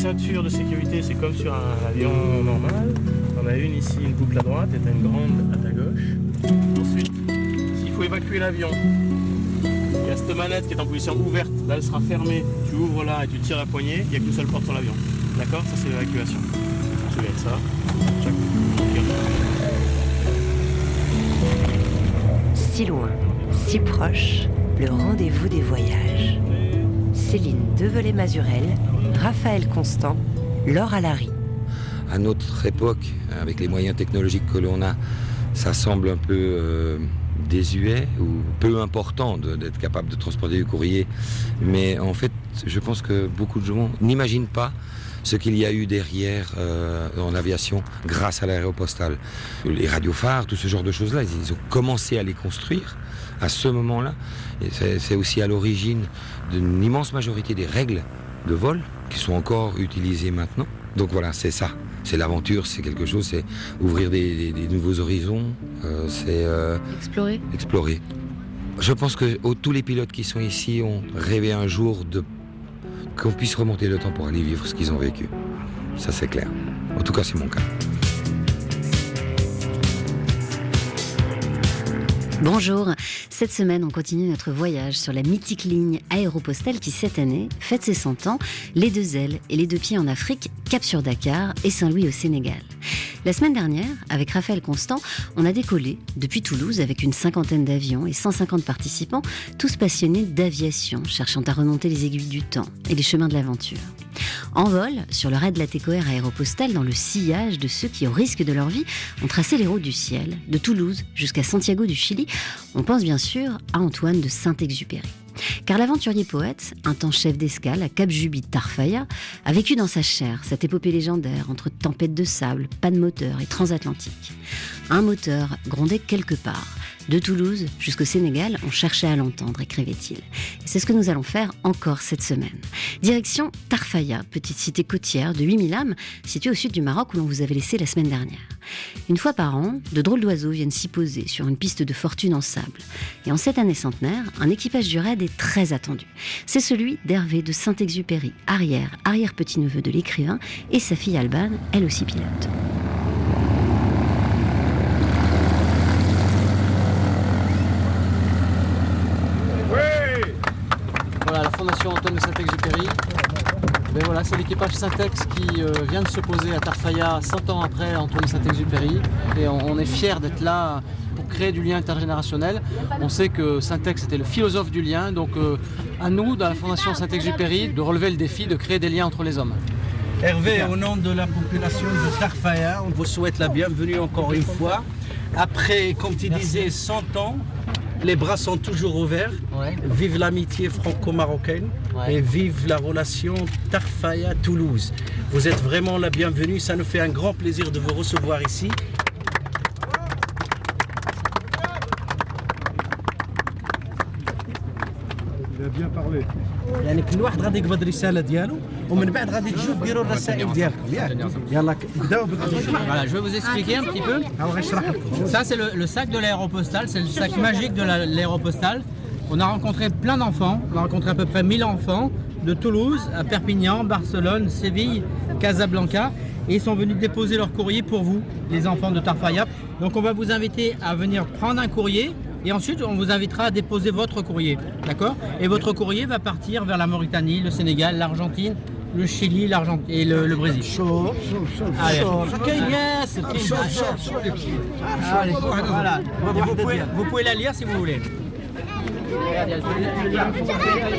ceinture de sécurité, c'est comme sur un avion normal. On a une ici, une boucle à droite, et t'as une grande à ta gauche. Ensuite, s'il faut évacuer l'avion, il y a cette manette qui est en position ouverte. Là, elle sera fermée. Tu ouvres là et tu tires la poignée. Il n'y a qu'une seule porte sur l'avion. D'accord? Ça, c'est l'évacuation. De ça. Si loin, si proche, le rendez-vous des voyages. Céline Develay-Mazurel, Raphaël Constant, Laure Alary. à notre époque, avec les moyens technologiques que l'on a, ça semble un peu euh, désuet ou peu important d'être capable de transporter du courrier. Mais en fait, je pense que beaucoup de gens n'imaginent pas ce qu'il y a eu derrière euh, en aviation grâce à l'aéropostale. Les radiophares, tout ce genre de choses-là, ils ont commencé à les construire à ce moment-là. Et c'est c'est aussi à l'origine d'une immense majorité des règles de vol qui sont encore utilisées maintenant. Donc voilà, c'est ça. C'est l'aventure, c'est quelque chose, c'est ouvrir des, des- des nouveaux horizons, euh, c'est euh, Explorer explorer. Je pense que oh, tous les pilotes qui sont ici ont rêvé un jour de qu'on puisse remonter le temps pour aller vivre ce qu'ils ont vécu. Ça c'est clair. En tout cas, c'est mon cas. Bonjour. Cette semaine, on continue notre voyage sur la mythique ligne aéropostale qui, cette année, fête ses 100 ans, les deux ailes et les deux pieds en Afrique, Cap sur Dakar et Saint-Louis au Sénégal. La semaine dernière, avec Raphaël Constant, on a décollé depuis Toulouse avec une cinquantaine d'avions et 150 participants, tous passionnés d'aviation, cherchant à remonter les aiguilles du temps et les chemins de l'aventure. En vol, sur le raid de la TECOR aéropostale, dans le sillage de ceux qui, au risque de leur vie, ont tracé les routes du ciel, de Toulouse jusqu'à Santiago du Chili, on pense bien sûr à Antoine de Saint-Exupéry. Car l'aventurier poète, un temps chef d'escale à Cap Juby Tarfaya, a vécu dans sa chair cette épopée légendaire entre tempêtes de sable, panne moteur et transatlantique. Un moteur grondait quelque part. De Toulouse jusqu'au Sénégal, on cherchait à l'entendre, écrivait-il. C'est ce que nous allons faire encore cette semaine. Direction Tarfaya, petite cité côtière de 8000 âmes, située au sud du Maroc où l'on vous avait laissé la semaine dernière. Une fois par an, de drôles d'oiseaux viennent s'y poser sur une piste de fortune en sable. Et en cette année centenaire, un équipage du raid est très attendu. C'est celui d'Hervé de Saint-Exupéry, arrière, arrière-petit-neveu de l'écrivain, et sa fille Alban, elle aussi pilote. Antoine de Saint-Exupéry. Ben voilà, c'est l'équipage Syntex qui euh, vient de se poser à Tarfaya 100 ans après Antoine de Saint-Exupéry. Et on, on est fiers d'être là pour créer du lien intergénérationnel. On sait que Syntex était le philosophe du lien, donc euh, à nous, dans la Fondation Saint-Exupéry, de relever le défi de créer des liens entre les hommes. Hervé, au nom de la population de Tarfaya, on vous souhaite la bienvenue encore une fois. Après, comme tu disais, 100 ans, les bras sont toujours ouverts. Vive l'amitié franco-marocaine et vive la relation Tarfaya-Toulouse. Vous êtes vraiment la bienvenue. Ça nous fait un grand plaisir de vous recevoir ici. Il a bien parlé ومن بعد غادي تجوا ديروا الرسائل ديالكم ياك يلا بداو Voilà, je vais vous expliquer un petit peu. ها غنشرح لكم Ça, c'est le, le sac de l'aéropostale, c'est le sac magique de la- l'aéropostale. On a rencontré plein d'enfants, on a rencontré à peu près 1000 enfants de Toulouse à Perpignan, Barcelone, Séville, Casablanca. Et ils sont venus déposer leur courrier pour vous, les enfants de Tarfaya. Donc on va vous inviter à venir prendre un courrier et ensuite on vous invitera à déposer votre courrier. D'accord Et votre courrier va partir vers la Mauritanie, le Sénégal, l'Argentine, le Chili, l'Argentine et le, Brésil. Chaud, chaud, chaud. Allez. Voilà. Vous pouvez, vous pouvez la lire si vous voulez.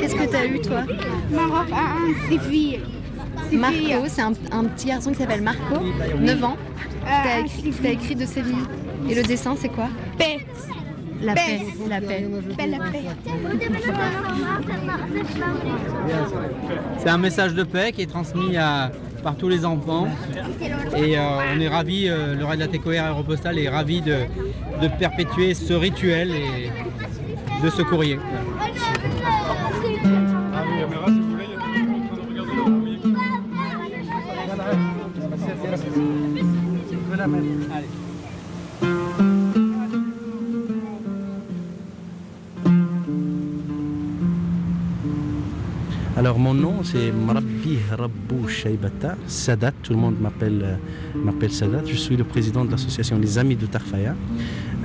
Qu'est-ce que tu as eu toi Maroc ah, ah, à Séville. Marco, c'est un, un, petit garçon qui s'appelle Marco, 9 bah ans, ah, qui t'a écrit, qui t'a écrit de Séville. Et le dessin, c'est quoi? Paix. La Paix. paix. La paix. Paix, la paix. C'est un message de paix qui est transmis à- par tous les enfants. Et euh, on est ravis, euh, le raid de la TECOR Aéropostale est ravi de, de perpétuer ce rituel et de ce courrier. Alors mon nom c'est Mrabbi Rabbou Shaibata, Sadat, tout le monde m'appelle euh, m'appelle Sadat, je suis le président de l'association Les Amis de Tarfaya.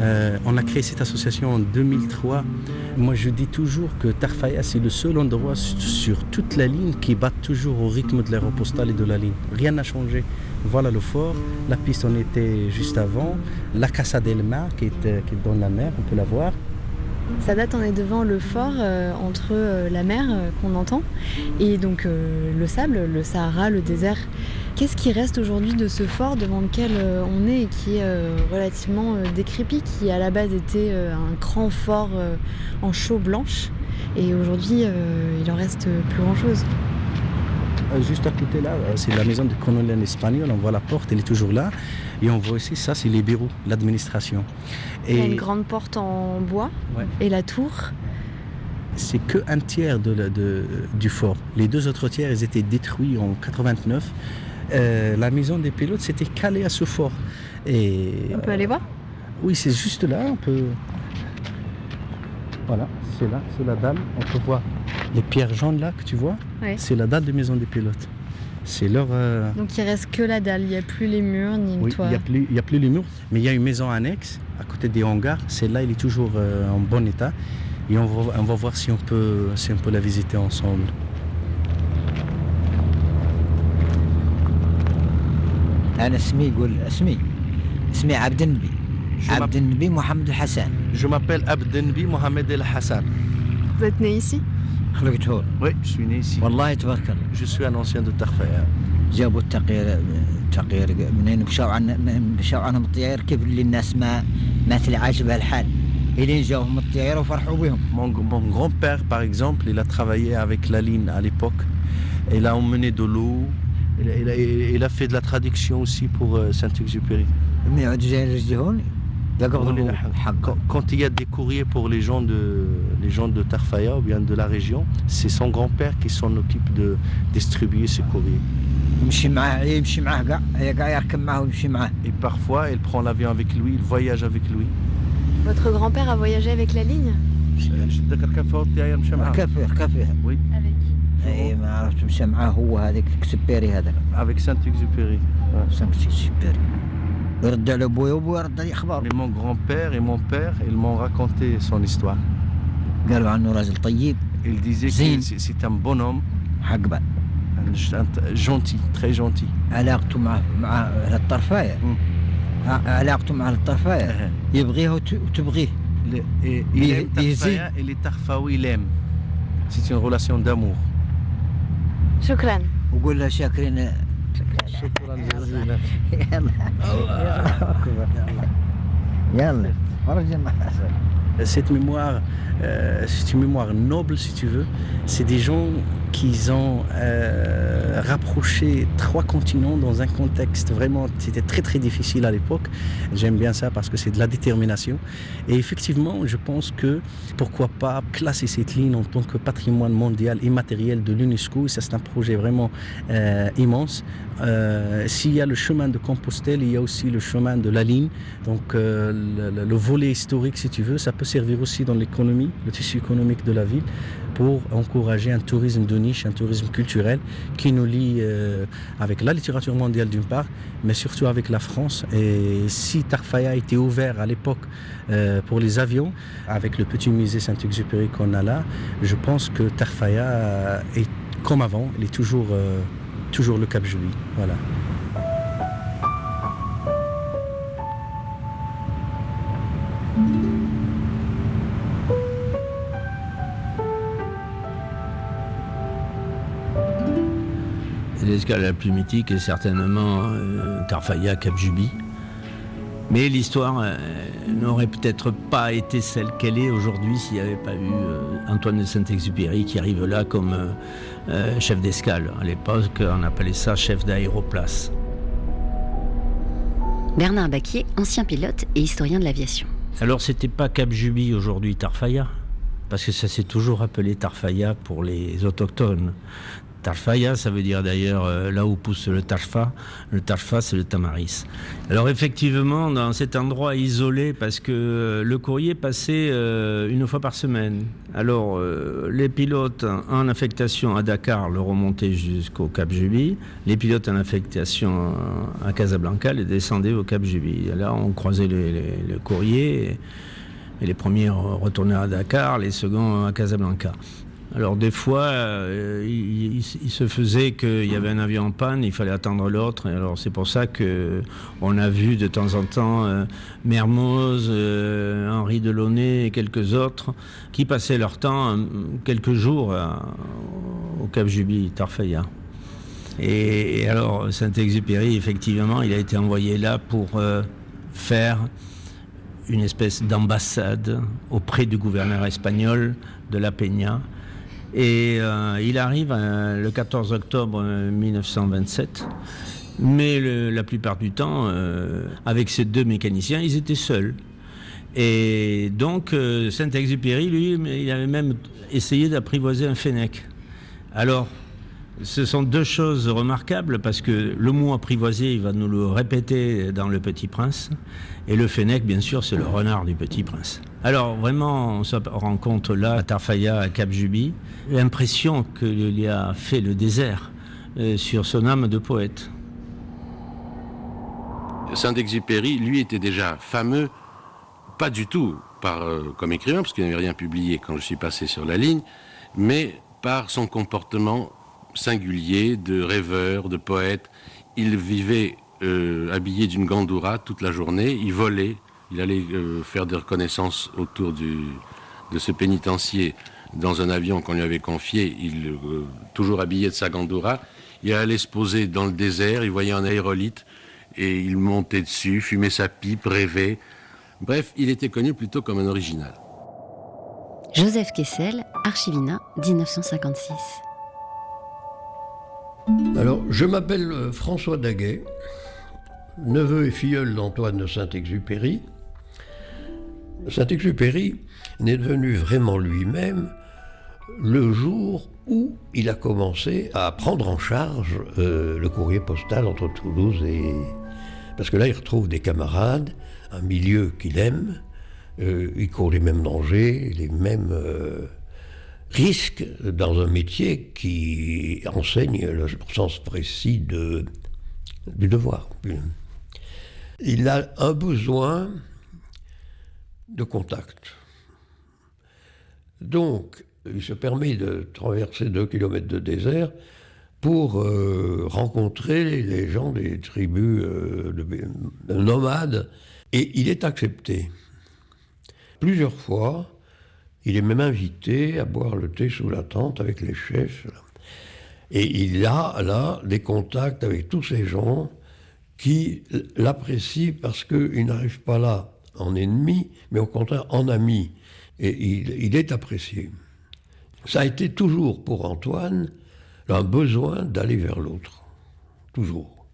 Euh, on a créé cette association en 2003. Moi je dis toujours que Tarfaya c'est le seul endroit sur toute la ligne qui bat toujours au rythme de l'aéropostale et de la ligne. Rien n'a changé. Voilà le fort, la piste on était juste avant, la Casa del Mar qui est, qui est dans la mer, on peut la voir. Ça date, on est devant le fort euh, entre euh, la mer euh, qu'on entend et donc le sable, le Sahara, le désert. Qu'est-ce qui reste aujourd'hui de ce fort devant lequel on est et qui est relativement décrépit, qui à la base était un grand fort en chaux blanche et aujourd'hui il en reste plus grand-chose? Juste à côté là, c'est la maison du colonel espagnol, on voit la porte, elle est toujours là. Et on voit aussi, ça c'est les bureaux, l'administration. Il y a une grande porte en bois et la tour. C'est que un tiers de, du fort. Les deux autres tiers, ils étaient détruits en 89. Euh, la maison des pilotes s'était calée à ce fort. Et, on peut aller voir Oui, c'est juste là. On peut. Voilà, c'est là, c'est la dalle. On peut voir les pierres jaunes là que tu vois. C'est la dalle de maison des pilotes. C'est leur. Euh, Donc il reste que la dalle, il n'y a plus les murs ni le oui. Il n'y a, plus les murs, mais il y a une maison annexe à côté des hangars. Celle-là, elle est toujours euh, en bon état. Et on va, voir si on, peut, si on peut la visiter ensemble. Je m'appelle Abdenbi Mohamed El Hassan. Vous êtes né ici? Oui, je suis né ici. والله تبارك الله Je suis un ancien de Tarfaya. جابوا التقيير تقيير منين مشاو عن مشاو عنهم الطيار كيف اللي الناس ما ما تلي عاجبها الحال الين جاهم الطيار وفرحوا بهم Mon, mon grand-père, par exemple, il a travaillé avec la ligne à l'époque. Il a emmené de l'eau. Il, il, a- il a fait de la traduction aussi pour euh, Saint-Exupéry. من يعودوا جايين رجلي هون يقبضوا حقه Quand, quand il y a des courriers pour les gens de, les gens de Tarfaya ou bien de la région, c'est son grand-père qui s'en occupe de distribuer ces courriers. يمشي معاه يمشي معاه كاع كاع يركب معاه ويمشي معاه Et parfois, il prend l'avion avec lui, il voyage avec lui. Votre grand-père a voyagé avec la ligne نتذكر كان فوق الطيارة مشى معاه. ركب فيه ركب فيه Oui, اي ما عرفت مشى معاه هو هذاك الكسبيري هذاك avec Saint-Exupéry. سمك الكسبيري يرد Mais mon grand-père et mon père, ils m'ont raconté son histoire. قالوا عنه راجل طيب Il disait Zine. que c'est c'est un bonhomme, حق بعد un, un- gentil, très gentil. علاقته مع مع أهل الطرفايه مم. ع- علاقته مع أهل الطرفايه يبغيها وت- وتبغيه Le- et il Mais- aime mais Tarfaya et les Tarfawi l'aiment. C'est une relation d'amour. شكرا وقول لها شاكرين شكرا. جزيلا. يلا. يلا. ورجع مع Cette mémoire, euh, c'est une mémoire noble si tu veux. C'est des gens qui ont euh, rapproché trois continents dans un contexte vraiment, c'était très très difficile à l'époque. J'aime bien ça parce que c'est de la détermination. Et effectivement, je pense que pourquoi pas classer cette ligne en tant que patrimoine mondial immatériel de l'UNESCO. Ça c'est un projet vraiment euh, immense. Euh, S'il y a le chemin de Compostelle, il y a aussi le chemin de la ligne. Donc euh, le, le- le volet historique, si tu veux, ça peut servir aussi dans l'économie, le tissu économique de la ville, pour encourager un tourisme de niche, un tourisme culturel qui nous lie euh, avec la littérature mondiale d'une part, mais surtout avec la France. Et si Tarfaya était ouvert à l'époque euh, pour les avions, avec le petit musée Saint-Exupéry qu'on a là, je pense que Tarfaya est comme avant, il est toujours, euh, toujours le Cap Jouy. Voilà. La plus mythique est certainement euh, Tarfaya Cap Juby. Mais l'histoire euh, n'aurait peut-être pas été celle qu'elle est aujourd'hui s'il n'y avait pas eu euh, Antoine de Saint-Exupéry qui arrive là comme euh, chef d'escale. À l'époque, on appelait ça chef d'aéroplace. Bernard Baquier, ancien pilote et historien de l'aviation. Alors c'était pas Cap Juby aujourd'hui Tarfaya, parce que ça s'est toujours appelé Tarfaya pour les autochtones. Tarfaya, ça veut dire d'ailleurs euh, là où pousse le tarfa. Le tarfa, c'est le tamaris. Alors effectivement, dans cet endroit isolé, parce que euh, le courrier passait euh, une fois par semaine. Alors les pilotes en affectation à Dakar le remontaient jusqu'au Cap Juby. Les pilotes en affectation à Casablanca les descendaient au Cap Juby. Là, on croisait le courrier. Et les premiers retournaient à Dakar, les seconds à Casablanca. Alors des fois, euh, il, se faisait qu'il y avait un avion en panne, il fallait attendre l'autre. Alors c'est pour ça que on a vu de temps en temps euh, Mermoz, euh, Henri Delaunay et quelques autres qui passaient leur temps quelques jours au Cap Juby, Tarfaya. Et, alors Saint-Exupéry, effectivement, il a été envoyé là pour faire une espèce d'ambassade auprès du gouverneur espagnol de la Peña et euh, il arrive euh, le 14 octobre 1927. Euh, Mais la plupart du temps, avec ces deux mécaniciens, ils étaient seuls. Et donc, Saint-Exupéry, lui, il avait même essayé d'apprivoiser un fennec. Alors, ce sont deux choses remarquables parce que le mot apprivoiser, il va nous le répéter dans Le Petit Prince. Et le fennec, bien sûr, c'est le renard du Petit Prince. Alors, vraiment, on se rencontre là, à Tarfaya, à Cap Juby, l'impression qu'il y a fait le désert euh, sur son âme de poète. Saint-Exupéry, lui, était déjà fameux, pas du tout par, euh, comme écrivain, parce qu'il n'avait rien publié quand je suis passé sur la ligne, mais par son comportement singulier de rêveur, de poète. Il vivait euh, habillé d'une gandoura toute la journée, il volait, il allait euh, faire des reconnaissances autour du, de ce pénitencier dans un avion qu'on lui avait confié, il, euh, toujours habillé de sa gandoura. Il allait se poser dans le désert, il voyait un aérolite et il montait dessus, fumait sa pipe, rêvait. Bref, il était connu plutôt comme un original. Joseph Kessel, Archivina, 1956. Alors, je m'appelle euh, François Daguet, neveu et filleul d'Antoine de Saint-Exupéry. Saint-Exupéry n'est devenu vraiment lui-même le jour où il a commencé à prendre en charge euh, le courrier postal entre Toulouse et... Parce que là, il retrouve des camarades, un milieu qu'il aime, euh, il court les mêmes dangers, les mêmes risque dans un métier qui enseigne le sens précis de, du devoir. Il a un besoin de contact. Donc, il se permet de traverser deux kilomètres de désert pour euh, rencontrer les gens des tribus euh, de nomades, et il est accepté. Plusieurs fois, il est même invité à boire le thé sous la tente avec les chefs. Et il a là des contacts avec tous ces gens qui l'apprécient parce qu'il n'arrive pas là en ennemi, mais au contraire en ami. Et il, est apprécié. Ça a été toujours pour Antoine un besoin d'aller vers l'autre. Toujours.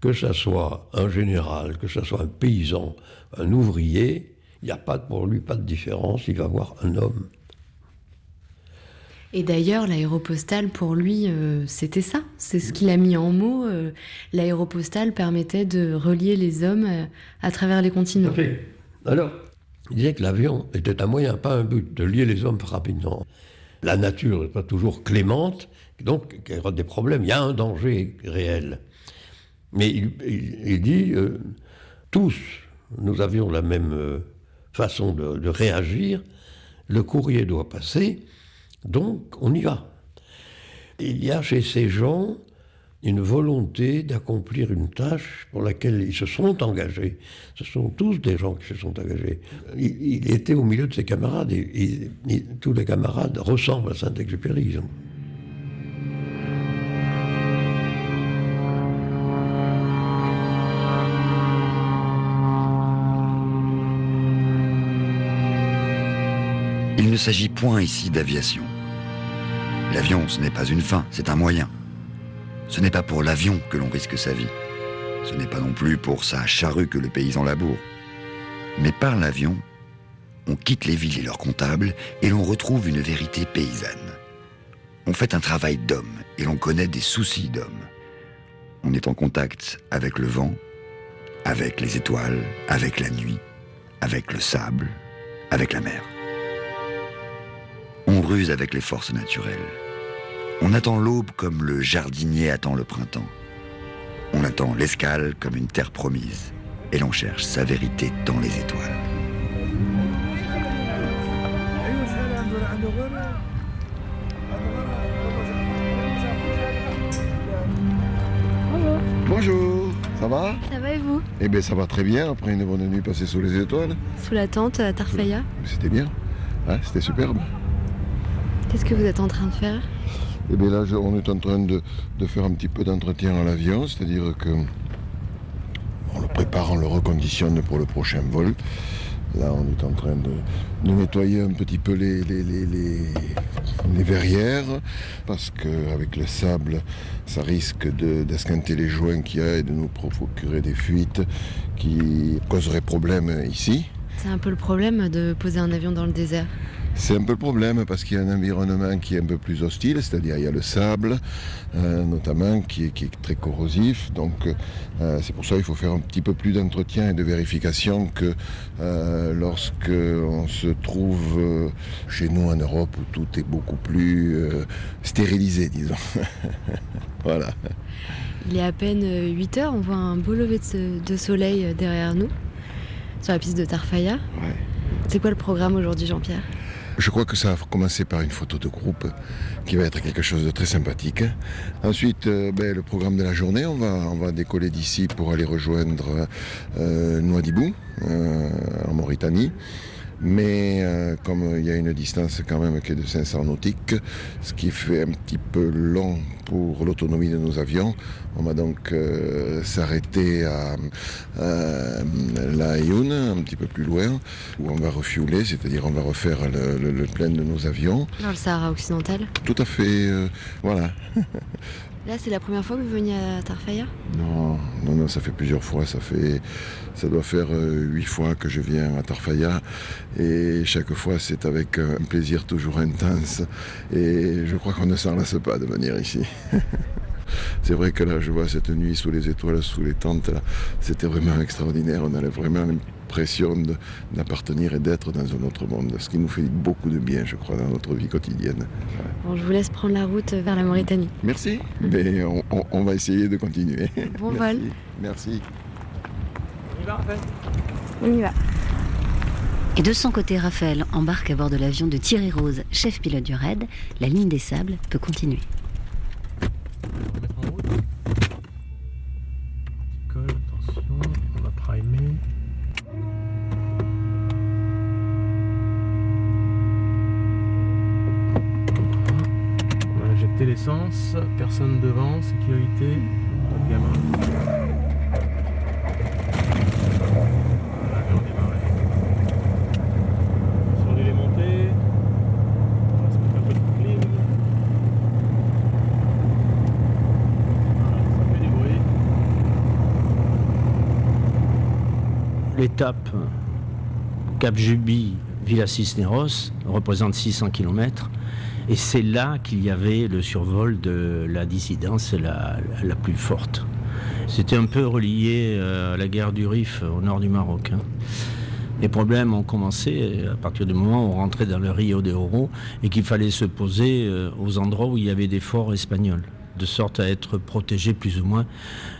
Que ce soit un général, que ce soit un paysan, un ouvrier, il n'y a pas pour lui pas de différence, il va voir un homme. Et d'ailleurs, l'aéropostale, pour lui, euh, c'était ça. C'est ce qu'il a mis en mots. Euh, l'aéropostale permettait de relier les hommes euh, à travers les continents. Alors, il disait que l'avion était un moyen, pas un but, de lier les hommes rapidement. La nature n'est pas toujours clémente, donc il y aura des problèmes. Il y a un danger réel. Mais il dit, tous, nous avions la même de, réagir, le courrier doit passer, donc on y va. Il y a chez ces gens une volonté d'accomplir une tâche pour laquelle ils se sont engagés. Ce sont tous des gens qui se sont engagés. Il, était au milieu de ses camarades et, tous les camarades ressemblent à Saint-Exupéry. S'agit point ici d'aviation. L'avion, ce n'est pas une fin, c'est un moyen. Ce n'est pas pour l'avion que l'on risque sa vie. Ce n'est pas non plus pour sa charrue que le paysan laboure. Mais par l'avion, on quitte les villes et leurs comptables et l'on retrouve une vérité paysanne. On fait un travail d'homme et l'on connaît des soucis d'hommes. On est en contact avec le vent, avec les étoiles, avec la nuit, avec le sable, avec la mer. On ruse avec les forces naturelles. On attend l'aube comme le jardinier attend le printemps. On attend l'escale comme une terre promise. Et l'on cherche sa vérité dans les étoiles. Bonjour, ça va? Ça va et vous? Eh bien ça va très bien après une bonne nuit passée sous les étoiles. Sous la tente à Tarfaya C'était bien, hein, c'était superbe. Qu'est-ce que vous êtes en train de faire? Eh bien là on est en train de, de faire un petit peu d'entretien à l'avion, c'est-à-dire que on le prépare, on le reconditionne pour le prochain vol. Là on est en train de, de nettoyer un petit peu les, les, les, les- les verrières parce qu'avec le sable ça risque de- d'esquinter les joints qu'il y a et de nous procurer des fuites qui causeraient problème ici. C'est un peu le problème de poser un avion dans le désert. C'est un peu le problème parce qu'il y a un environnement qui est un peu plus hostile, c'est-à-dire il y a le sable euh, notamment qui est, qui est très corrosif. Donc euh, c'est pour ça qu'il faut faire un petit peu plus d'entretien et de vérification que euh, lorsque on se trouve euh, chez nous en Europe où tout est beaucoup plus stérilisé, disons. voilà. Il est à peine 8 heures, on voit un beau lever de, soleil derrière nous, sur la piste de Tarfaya. C'est quoi le programme aujourd'hui, Jean-Pierre? Je crois que ça va commencer par une photo de groupe qui va être quelque chose de très sympathique. Ensuite, euh, ben, le programme de la journée, on va, on va décoller d'ici pour aller rejoindre euh, euh, en Mauritanie. Mais euh, comme il y a une distance quand même qui est de 500 nautiques, ce qui fait un petit peu long pour l'autonomie de nos avions, on va donc euh, s'arrêter à euh, La Ayoun, un petit peu plus loin, où on va refueler, c'est-à-dire on va refaire le, le- le plein de nos avions. Dans le Sahara occidental. Tout à fait, euh, voilà. Là, c'est la première fois que vous veniez à Tarfaya? Non, non, non, ça fait plusieurs fois. Ça doit faire euh, huit fois que je viens à Tarfaya, et chaque fois c'est avec un plaisir toujours intense. Et je crois qu'on ne s'en lasse pas de venir ici. C'est vrai que là, je vois cette nuit sous les étoiles, sous les tentes, c'était vraiment extraordinaire. On avait vraiment l'impression de- d'appartenir et d'être dans un autre monde, ce qui nous fait beaucoup de bien, je crois, dans notre vie quotidienne. Bon, je vous laisse prendre la route vers la Mauritanie. Merci, mais on, on- on va essayer de continuer. Bon Merci. vol. Merci. On y va. Et de son côté, Raphaël embarque à bord de l'avion de Thierry Rose, chef pilote du RAID. La ligne des sables peut continuer. Personne devant, sécurité, pas de gamin. L'étape Cap Juby, Villa Cisneros représente 600 km. Et c'est là qu'il y avait le survol de la dissidence la, plus forte. C'était un peu relié euh, à la guerre du Rif au nord du Maroc. hein. Les problèmes ont commencé à partir du moment où on rentrait dans le Rio de Oro et qu'il fallait se poser euh, aux endroits où il y avait des forts espagnols, de sorte à être protégé plus ou moins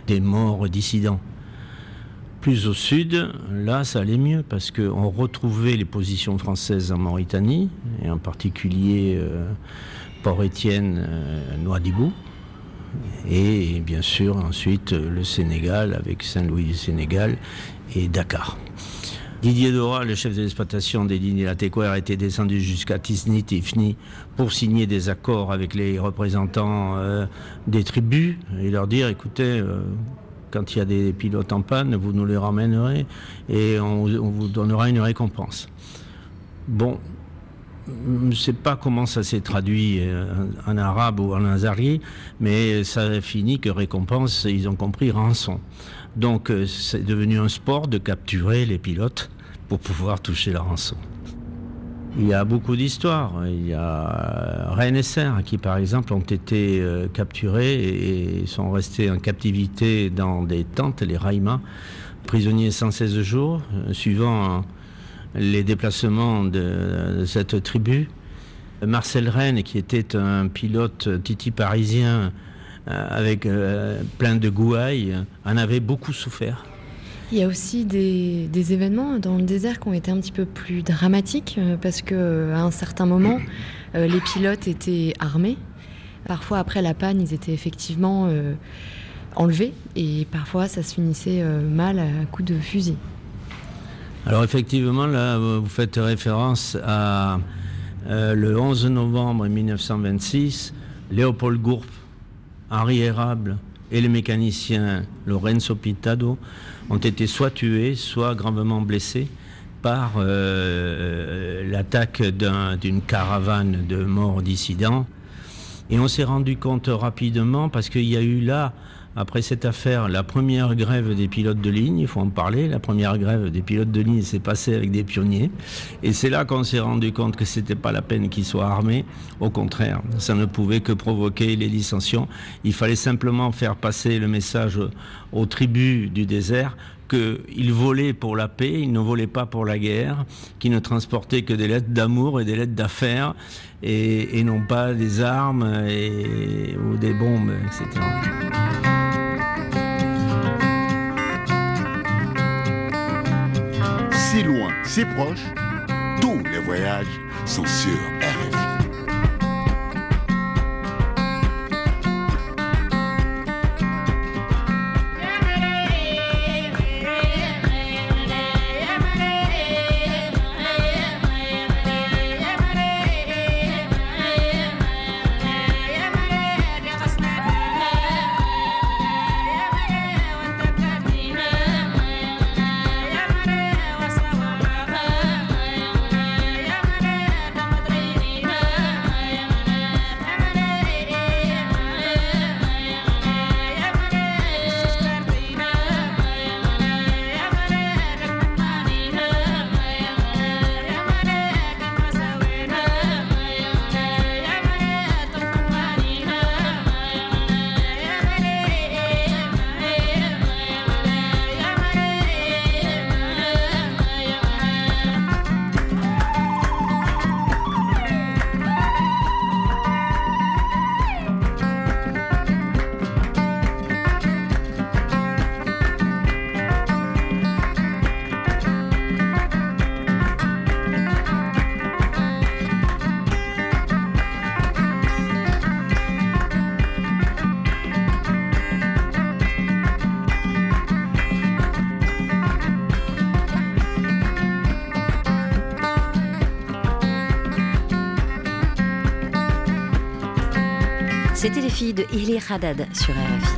des morts dissidents. Plus au sud, là, ça allait mieux parce qu'on retrouvait les positions françaises en Mauritanie, et en particulier euh, Port-Étienne, euh, et bien sûr ensuite le Sénégal avec Saint-Louis du Sénégal et Dakar. Didier Dora, le chef de l'exploitation des lignes Latécoère, était descendu jusqu'à Tisni, Tifni, pour signer des accords avec les représentants euh, des tribus et leur dire écoutez, euh, quand il y a des pilotes en panne, vous nous les ramènerez et on, vous donnera une récompense. Bon, je ne sais pas comment ça s'est traduit euh, en arabe ou en azari, mais ça a fini que récompense, ils ont compris rançon. Donc euh, c'est devenu un sport de capturer les pilotes pour pouvoir toucher la rançon. Il y a beaucoup d'histoires. Il y a Rennes et Serre qui, par exemple, ont été euh, capturés et sont restés en captivité dans des tentes, les Raïmas, prisonniers 116 jours, euh, suivant les déplacements de, cette tribu. Marcel Rennes, qui était un pilote titi parisien euh, avec plein de gouailles, en avait beaucoup souffert. Il y a aussi des, événements dans le désert qui ont été un petit peu plus dramatiques euh, parce que euh, à un certain moment, euh, les pilotes étaient armés. Parfois, après la panne, ils étaient effectivement enlevés et parfois, ça se finissait mal à coups de fusil. Alors effectivement, là, vous faites référence à le 11 novembre 1926, Léopold Gourp, Henri Érable et le mécanicien Lorenzo Pitado ont été soit tués, soit gravement blessés par euh, l'attaque d'une caravane de morts dissidents. Et on s'est rendu compte rapidement, parce qu'il y a eu là après cette affaire, la première grève des pilotes de ligne, il faut en parler, la première grève des pilotes de ligne s'est passée avec des pionniers. Et c'est là qu'on s'est rendu compte que c'était pas la peine qu'ils soient armés. Au contraire, ça ne pouvait que provoquer les dissensions. Il fallait simplement faire passer le message aux tribus du désert qu'ils volaient pour la paix, ils ne volaient pas pour la guerre, qu'ils ne transportaient que des lettres d'amour et des lettres d'affaires, et, non pas des armes ou des bombes, etc. loin, si proche, tous les voyages sont sur De Ili Haddad sur RFI.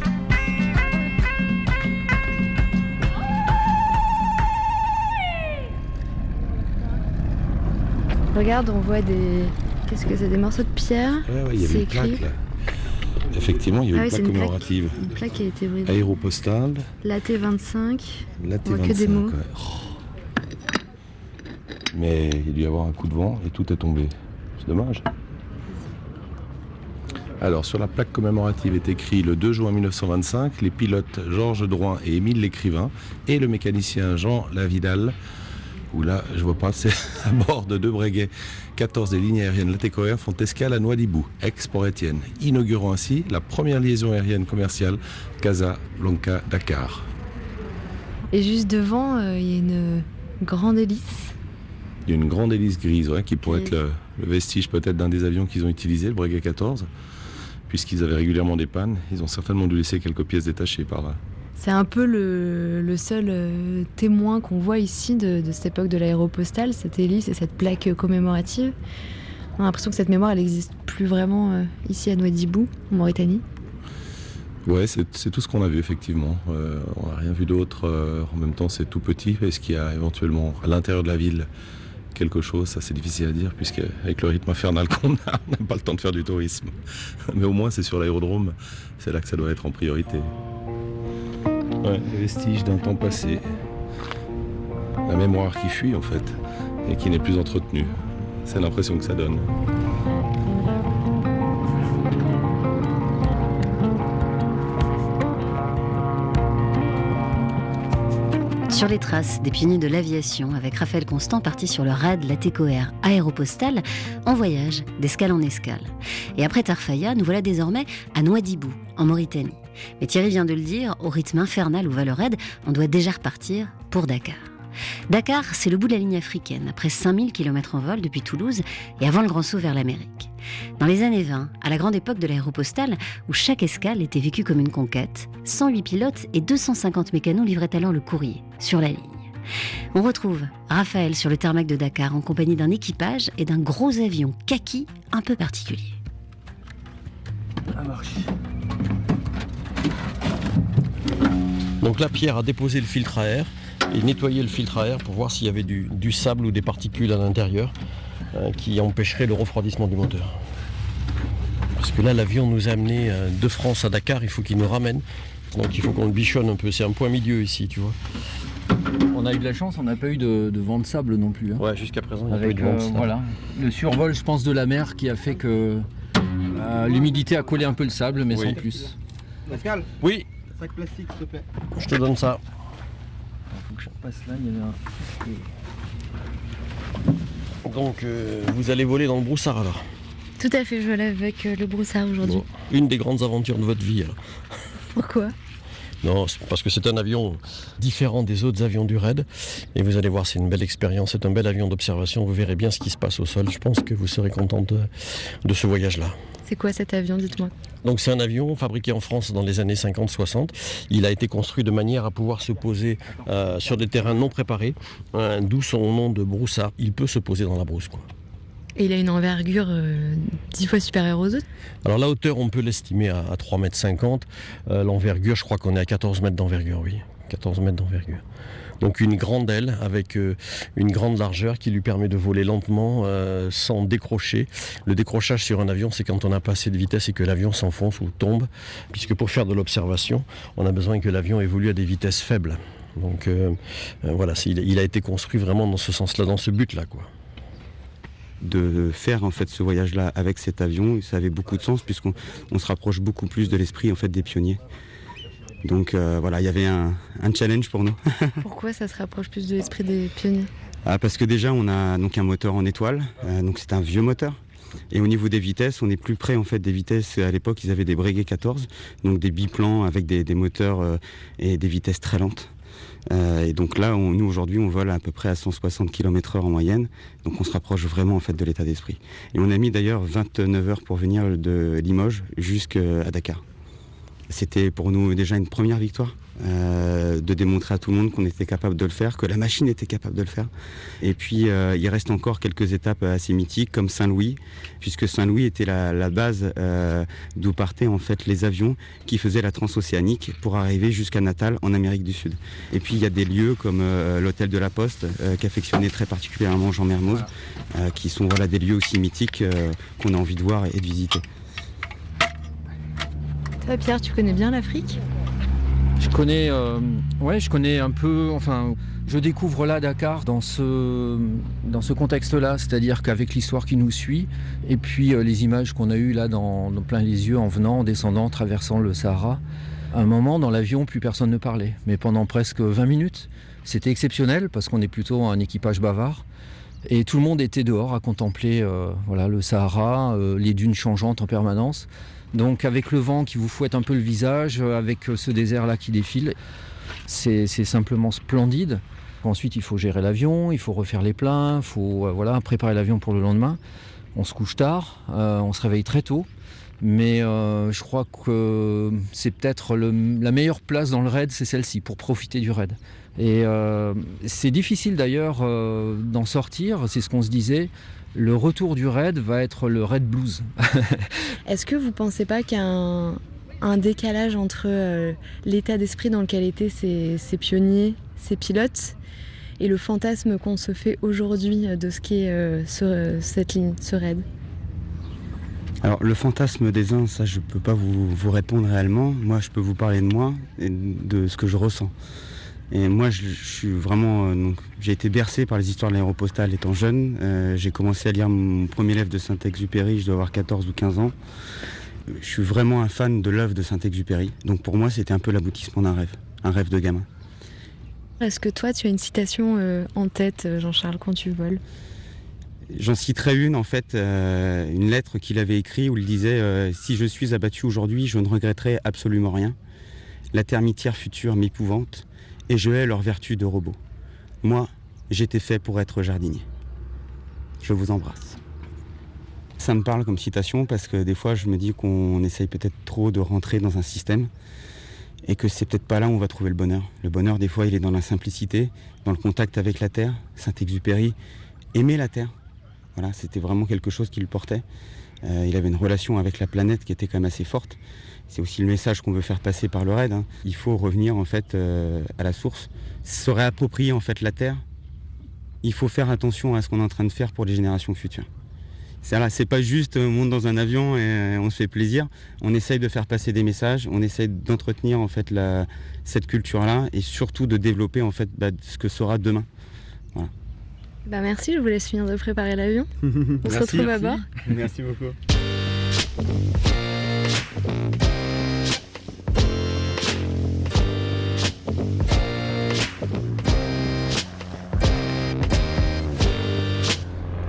Regarde, on voit des. Qu'est-ce que c'est Des morceaux de pierre Ouais, ouais, il y avait une plaque là. Effectivement, il y avait ah une plaque commémorative. Une plaque qui a été brisée. Aéropostale. La T25. La T25. Que des mots. Ouais. Mais il y a dû y avoir un coup de vent et tout est tombé. C'est dommage. Alors, sur la plaque commémorative est écrit le 2 juin 1925, les pilotes Georges Drouin et Émile Lécrivain et le mécanicien Jean Lavidal, où là, je vois pas, c'est à bord de deux Breguet 14 des lignes aériennes Latécoère font escale à Noidibou, ex-Port-Étienne, inaugurant ainsi la première liaison aérienne commerciale Casablanca-Dakar. Et juste devant, euh, il y a une grande hélice. Il y a une grande hélice grise, qui pourrait être le, le vestige peut-être d'un des avions qu'ils ont utilisé, le Breguet 14 puisqu'ils avaient régulièrement des pannes. Ils ont certainement dû laisser quelques pièces détachées par là. C'est un peu le, seul euh, témoin qu'on voit ici de, cette époque de l'aéropostale, cette hélice et cette plaque commémorative. On a l'impression que cette mémoire, elle n'existe plus vraiment euh, ici à Nouadhibou, en Mauritanie. Ouais, c'est tout ce qu'on a vu effectivement. Euh, on n'a rien vu d'autre. en même temps, c'est tout petit. Est-ce qu'il y a éventuellement à l'intérieur de la ville quelque chose, ça c'est difficile à dire, puisque avec le rythme infernal qu'on a, on n'a pas le temps de faire du tourisme. Mais au moins c'est sur l'aérodrome, c'est là que ça doit être en priorité. Ouais, les vestiges d'un temps passé. La mémoire qui fuit en fait, et qui n'est plus entretenue. c'est l'impression que ça donne. Sur les traces des pionniers de l'aviation, avec Raphaël Constant parti sur le raid Latéco Air aéropostal, en voyage, d'escale en escale. Et après Tarfaya, nous voilà désormais à Nouadhibou, en Mauritanie. Mais Thierry vient de le dire, au rythme infernal où va le raid, on doit déjà repartir pour Dakar. Dakar, c'est le bout de la ligne africaine, après 5000 km en vol depuis Toulouse et avant le grand saut vers l'Amérique. Dans les années 20, à la grande époque de l'aéropostale, où chaque escale était vécue comme une conquête, 108 pilotes et 250 mécanos livraient alors le courrier sur la ligne. On retrouve Raphaël sur le tarmac de Dakar en compagnie d'un équipage et d'un gros avion kaki un peu particulier. Donc là, Pierre a déposé le filtre à air et nettoyé le filtre à air pour voir s'il y avait du, sable ou des particules à l'intérieur qui empêcheraient le refroidissement du moteur. Parce que là, l'avion nous a amené euh, de France à Dakar, il faut qu'il nous ramène. Donc il faut qu'on le bichonne un peu. C'est un point milieu ici, tu vois. On a eu de la chance, on n'a pas eu de, de vent de sable non plus. hein. Ouais, jusqu'à présent, il n'y a pas eu Avec de vent de euh, sable. voilà, le survol, je pense, de la mer qui a fait que euh, l'humidité a collé un peu le sable, mais Oui. sans plus. Pascal Oui, Sac plastique, s'il te plaît. je te donne ça. faut que je repasse là, il y avait un... Donc euh, vous allez voler dans le broussard alors. Tout à fait, je lève avec euh, le broussard aujourd'hui. Bon, une des grandes aventures de votre vie alors. Pourquoi? Non, parce que c'est un avion différent des autres avions du RAID. Et vous allez voir, c'est une belle expérience. C'est un bel avion d'observation. Vous verrez bien ce qui se passe au sol. Je pense que vous serez content de, de ce voyage-là. C'est quoi cet avion, dites-moi Donc c'est un avion fabriqué en France dans les années 50-60. Il a été construit de manière à pouvoir se poser euh, sur des terrains non préparés, euh, d'où son nom de broussard. Il peut se poser dans la brousse. Quoi. Et il a une envergure euh, dix fois supérieure aux autres Alors la hauteur, on peut l'estimer à, à 3,50 m. Euh, L'envergure, je crois qu'on est à 14 mètres d'envergure, oui. 14 mètres d'envergure. Donc une grande aile avec euh, une grande largeur qui lui permet de voler lentement euh, sans décrocher. Le décrochage sur un avion, c'est quand on n'a pas assez de vitesse et que l'avion s'enfonce ou tombe. Puisque pour faire de l'observation, on a besoin que l'avion évolue à des vitesses faibles. Donc euh, voilà, il, a été construit vraiment dans ce sens-là, dans ce but-là. quoi. de faire en fait ce voyage-là avec cet avion, ça avait beaucoup de sens puisqu'on on se rapproche beaucoup plus de l'esprit en fait des pionniers. Donc euh, voilà, il y avait un, un challenge pour nous. Pourquoi ça se rapproche plus de l'esprit des pionniers? Ah, parce que déjà on a donc un moteur en étoile, euh, donc c'est un vieux moteur. Et au niveau des vitesses, on est plus près en fait des vitesses. À l'époque, ils avaient des Breguet 14, donc des biplans avec des, des moteurs euh, et des vitesses très lentes. Euh, et donc là, on- nous aujourd'hui, on vole à peu près à 160 km/h en moyenne. Donc on se rapproche vraiment en fait de l'état d'esprit. Et on a mis d'ailleurs 29 heures pour venir de Limoges jusqu'à Dakar. C'était pour nous déjà une première victoire. euh, de démontrer à tout le monde qu'on était capable de le faire, que la machine était capable de le faire. Et puis euh, il reste encore quelques étapes assez mythiques comme Saint-Louis, puisque Saint-Louis était la, base euh, d'où partaient en fait les avions qui faisaient la transocéanique pour arriver jusqu'à Natal en Amérique du Sud. Et puis il y a des lieux comme euh, l'hôtel de la Poste euh, qu'affectionnait très particulièrement Jean Mermoz, euh, qui sont voilà des lieux aussi mythiques euh, qu'on a envie de voir et de visiter. Pierre, tu connais bien l'Afrique? Je connais, euh, je connais un peu. Enfin, je découvre là Dakar dans ce dans ce contexte-là, c'est-à-dire qu'avec l'histoire qui nous suit et puis euh, les images qu'on a eues là dans, plein les yeux en venant, en descendant, traversant le Sahara. À un moment dans l'avion, plus personne ne parlait, mais pendant presque 20 minutes, c'était exceptionnel parce qu'on est plutôt un équipage bavard. Et tout le monde était dehors à contempler euh, voilà, le Sahara, euh, les dunes changeantes en permanence. Donc avec le vent qui vous fouette un peu le visage, euh, avec ce désert-là qui défile, c'est simplement splendide. Ensuite, il faut gérer l'avion, il faut refaire les pleins, il faut préparer l'avion pour le lendemain. On se couche tard, on se réveille très tôt. Mais je crois que c'est peut-être la meilleure place dans le raid, c'est celle-ci, pour profiter du raid. Et euh, c'est difficile d'ailleurs euh, d'en sortir, c'est ce qu'on se disait. Le retour du raid va être le raid blues. Est-ce que vous pensez pas qu'il y a un, décalage entre euh, l'état d'esprit dans lequel étaient ces, ces pionniers, ces pilotes, et le fantasme qu'on se fait aujourd'hui de ce qu'est euh, ce- cette ligne, ce raid? Alors le fantasme des uns, ça je peux pas vous, vous répondre réellement. Moi je peux vous parler de moi et de ce que je ressens. Et moi, je, suis vraiment. Euh, donc, j'ai été bercé par les histoires de l'aéropostale étant jeune. Euh, j'ai commencé à lire mon premier livre de Saint-Exupéry, je dois avoir 14 ou 15 ans. Je suis vraiment un fan de l'œuvre de Saint-Exupéry. Donc pour moi, c'était un peu l'aboutissement d'un rêve, un rêve de gamin. Est-ce que toi, tu as une citation euh, en tête, Jean-Charles, quand tu voles? J'en citerai une, en fait, une lettre qu'il avait écrite où il disait Si je suis abattu aujourd'hui, je ne regretterai absolument rien. La termitière future m'épouvante et je hais leur vertu de robot. Moi, j'étais fait pour être jardinier. Je vous embrasse. Ça me parle comme citation parce que des fois je me dis qu'on essaye peut-être trop de rentrer dans un système et que c'est peut-être pas là où on va trouver le bonheur. Le bonheur des fois il est dans la simplicité, dans le contact avec la terre. Saint-Exupéry aimait la terre. Voilà, c'était vraiment quelque chose qui le portait. Euh, il avait une relation avec la planète qui était quand même assez forte c'est aussi le message qu'on veut faire passer par le raid. Hein. Il faut revenir en fait euh, à la source, se réapproprier en fait la terre. Il faut faire attention à ce qu'on est en train de faire pour les générations futures. C'est pas juste euh, on monte dans un avion et on se fait plaisir. On essaye de faire passer des messages, on essaye d'entretenir en fait cette culture-là et surtout de développer en fait bah, ce que sera demain. Bah merci, je vous laisse finir de préparer l'avion. on se retrouve à bord. Merci beaucoup.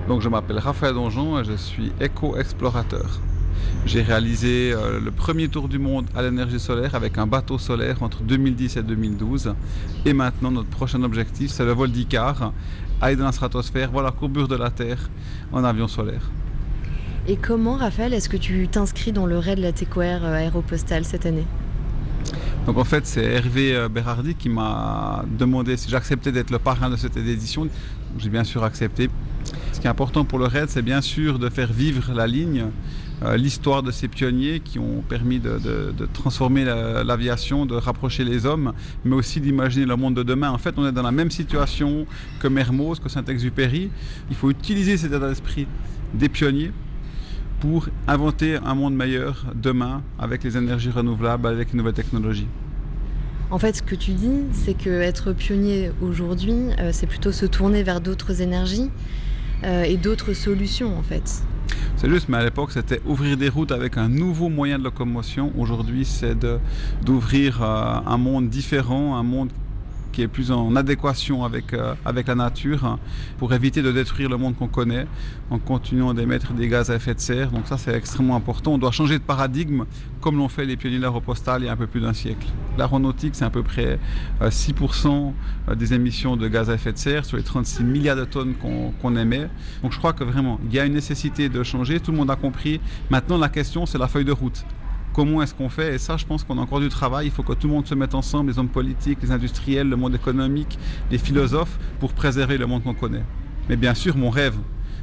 Donc je m'appelle Raphaël Donjon et je suis éco-explorateur. J'ai réalisé euh, le premier tour du monde à l'énergie solaire avec un bateau solaire entre 2010 et 2012. Et maintenant, notre prochain objectif, c'est le vol d'Icar, aller dans la stratosphère, voir la courbure de la Terre en avion solaire. Et comment, Raphaël, est-ce que tu t'inscris dans le raid de la TECOR euh, aéropostale cette année? Donc en fait, c'est Hervé euh, Berardi qui m'a demandé si j'acceptais d'être le parrain de cette édition. J'ai bien sûr accepté. Ce qui est important pour le RAID, c'est bien sûr de faire vivre la ligne, euh, l'histoire de ces pionniers qui ont permis de, transformer l'aviation, de rapprocher les hommes, mais aussi d'imaginer le monde de demain. En fait, on est dans la même situation que Mermoz, que Saint-Exupéry. Il faut utiliser cet état d'esprit des pionniers pour inventer un monde meilleur demain avec les énergies renouvelables, avec les nouvelles technologies. En fait, ce que tu dis, c'est que être pionnier aujourd'hui, euh, c'est plutôt se tourner vers d'autres énergies euh, et d'autres solutions, en fait. C'est juste, mais à l'époque, c'était ouvrir des routes avec un nouveau moyen de locomotion. Aujourd'hui, c'est d'ouvrir euh, un monde différent, un monde qui est plus en adéquation avec, euh, la nature hein, pour éviter de détruire le monde qu'on connaît en continuant d'émettre des gaz à effet de serre. Donc ça c'est extrêmement important. On doit changer de paradigme comme l'ont fait les pionniers de l'aéropostale il y a un peu plus d'un siècle. L'aéronautique c'est à peu près 6% euh, euh, des émissions de gaz à effet de serre sur les 36 milliards de tonnes qu'on émet. Donc je crois que vraiment il y a une nécessité de changer, tout le monde a compris. Maintenant la question c'est la feuille de route comment est-ce qu'on fait Et ça, je pense qu'on a encore du travail. Il faut que tout le monde se mette ensemble, les hommes politiques, les industriels, le monde économique, les philosophes, pour préserver le monde qu'on connaît. Mais bien sûr, mon rêve,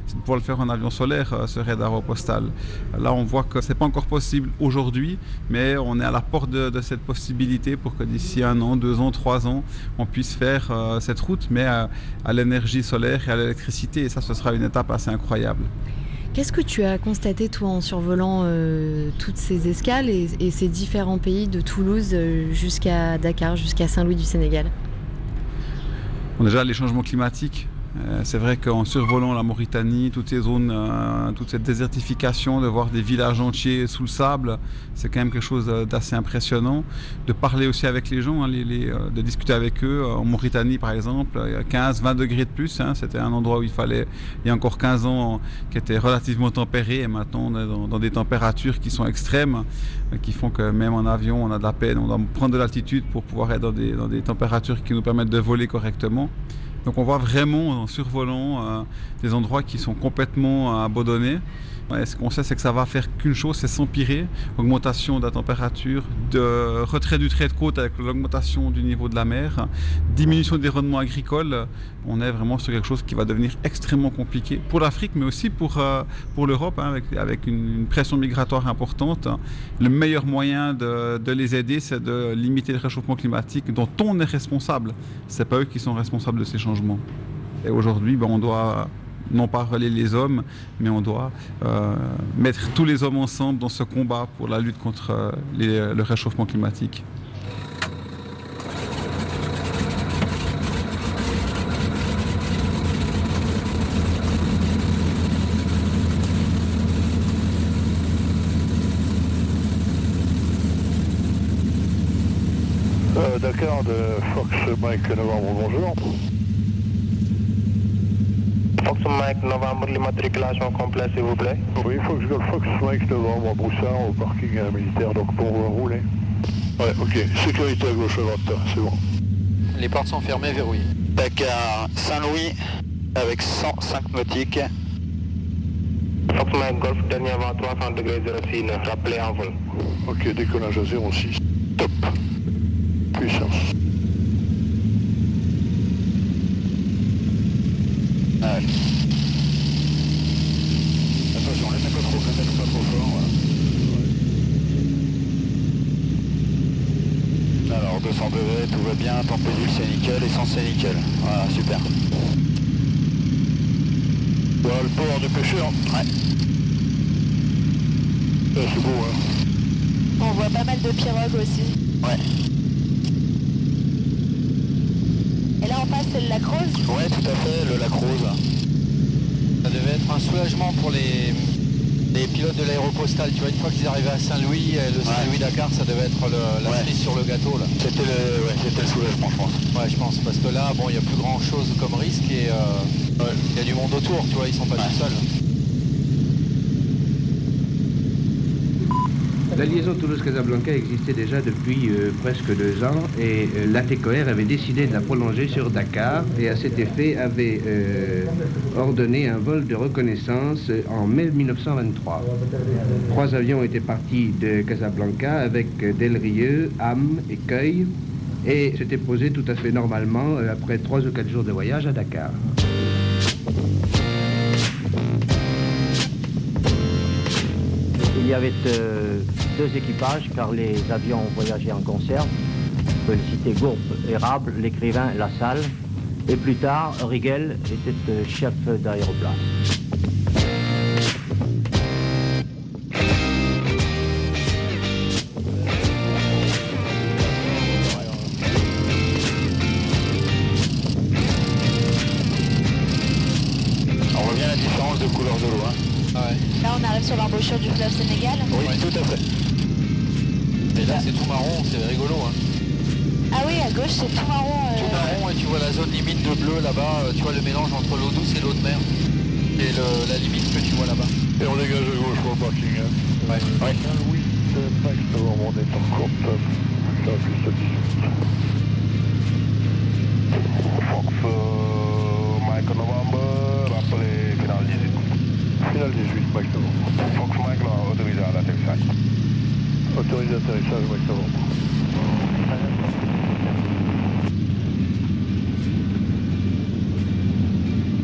c'est de pouvoir le faire en avion solaire, euh, ce raid aéropostale. Là, on voit que ce n'est pas encore possible aujourd'hui, mais on est à la porte de, cette possibilité pour que d'ici un an, deux ans, trois ans, on puisse faire euh, cette route, mais à, à l'énergie solaire et à l'électricité. Et ça, ce sera une étape assez incroyable. Qu'est-ce que tu as constaté, toi, en survolant euh, toutes ces escales et, ces différents pays de Toulouse euh, jusqu'à Dakar, jusqu'à Saint-Louis du Sénégal? Déjà, les changements climatiques, c'est vrai qu'en survolant la Mauritanie, toutes ces zones, euh, toute cette désertification, de voir des villages entiers sous le sable, c'est quand même quelque chose d'assez impressionnant. De parler aussi avec les gens, hein, euh, de discuter avec eux. En Mauritanie, par exemple, il y a 15, 20 degrés de plus. Hein. C'était un endroit où il fallait, il y a encore 15 ans, qui était relativement tempéré. Et maintenant, on est dans, des températures qui sont extrêmes, qui font que même en avion, on a de la peine. On doit prendre de l'altitude pour pouvoir être dans des, dans des températures qui nous permettent de voler correctement. Donc on voit vraiment en survolant euh, des endroits qui sont complètement abandonnés ce qu'on sait, c'est que ça va faire qu'une chose, c'est s'empirer. Augmentation de la température, de retrait du trait de côte avec l'augmentation du niveau de la mer, diminution des rendements agricoles. On est vraiment sur quelque chose qui va devenir extrêmement compliqué pour l'Afrique, mais aussi pour, euh, pour l'Europe, hein, avec, avec une, pression migratoire importante. Le meilleur moyen de, les aider, c'est de limiter le réchauffement climatique dont on est responsable. Ce pas eux qui sont responsables de ces changements. Et aujourd'hui, ben, on doit non pas relier les hommes, mais on doit euh, mettre tous les hommes ensemble dans ce combat pour la lutte contre euh, euh, le réchauffement climatique. Dakar de Fox Mike Novembre, bonjour. Fox Mike Novembre, l'immatriculation complète s'il vous plaît. Oui, Fox Golf Fox Mike Novembre à Broussard au parking euh, militaire, donc pour euh, rouler. Ouais, ok. Sécurité à gauche à droite, c'est bon. Les portes sont fermées, verrouillées. Dakar, Saint-Louis, avec 105 nautiques. Fox Mike Golf, dernier vent 300 degrés 06, rappelez en vol. Ok, décollage à 06. Top. Puissance. Allez. Attention, on pas trop, on pas trop fort. Voilà. Alors 200 degrés, c'est nickel, essence c'est nickel. Voilà, super. Voilà le port du pêcheur. Ouais. Ah, c'est beau, hein. On voit pas mal de pirogues aussi. Ouais. Et là en face c'est le lac Rose Ouais, tout à fait, le lac Rose. Ça devait être un soulagement pour les, les pilotes de l'aéropostale. Tu vois, une fois qu'ils arrivaient à Saint-Louis, euh, le Saint-Louis-Dakar, ça devait être le- la Ouais. cerise sur le gâteau. là. C'était le, ouais, le soulagement, je pense. Ouais, je pense, parce que là, bon, il n'y a plus grand chose comme risque et euh, il y a du monde autour, tu vois, ils sont pas tout seuls. La liaison Toulouse-Casablanca existait déjà depuis euh, presque deux ans et euh, l'ATCOR avait décidé de la prolonger sur Dakar et à cet effet avait euh, ordonné un vol de reconnaissance euh, en mai 1923. Trois avions étaient partis de Casablanca avec Delrieux, Ham et Cueil et s'étaient posés tout à fait normalement après trois ou quatre jours de voyage à Dakar. Il y avait deux équipages car les avions voyageaient en conserve. On peut citer Gourbe, Érable, l'écrivain La Salle. Et plus tard, Rigel était euh, chef d'aéroplace. Autorisé atterrissage, Mike Novembre.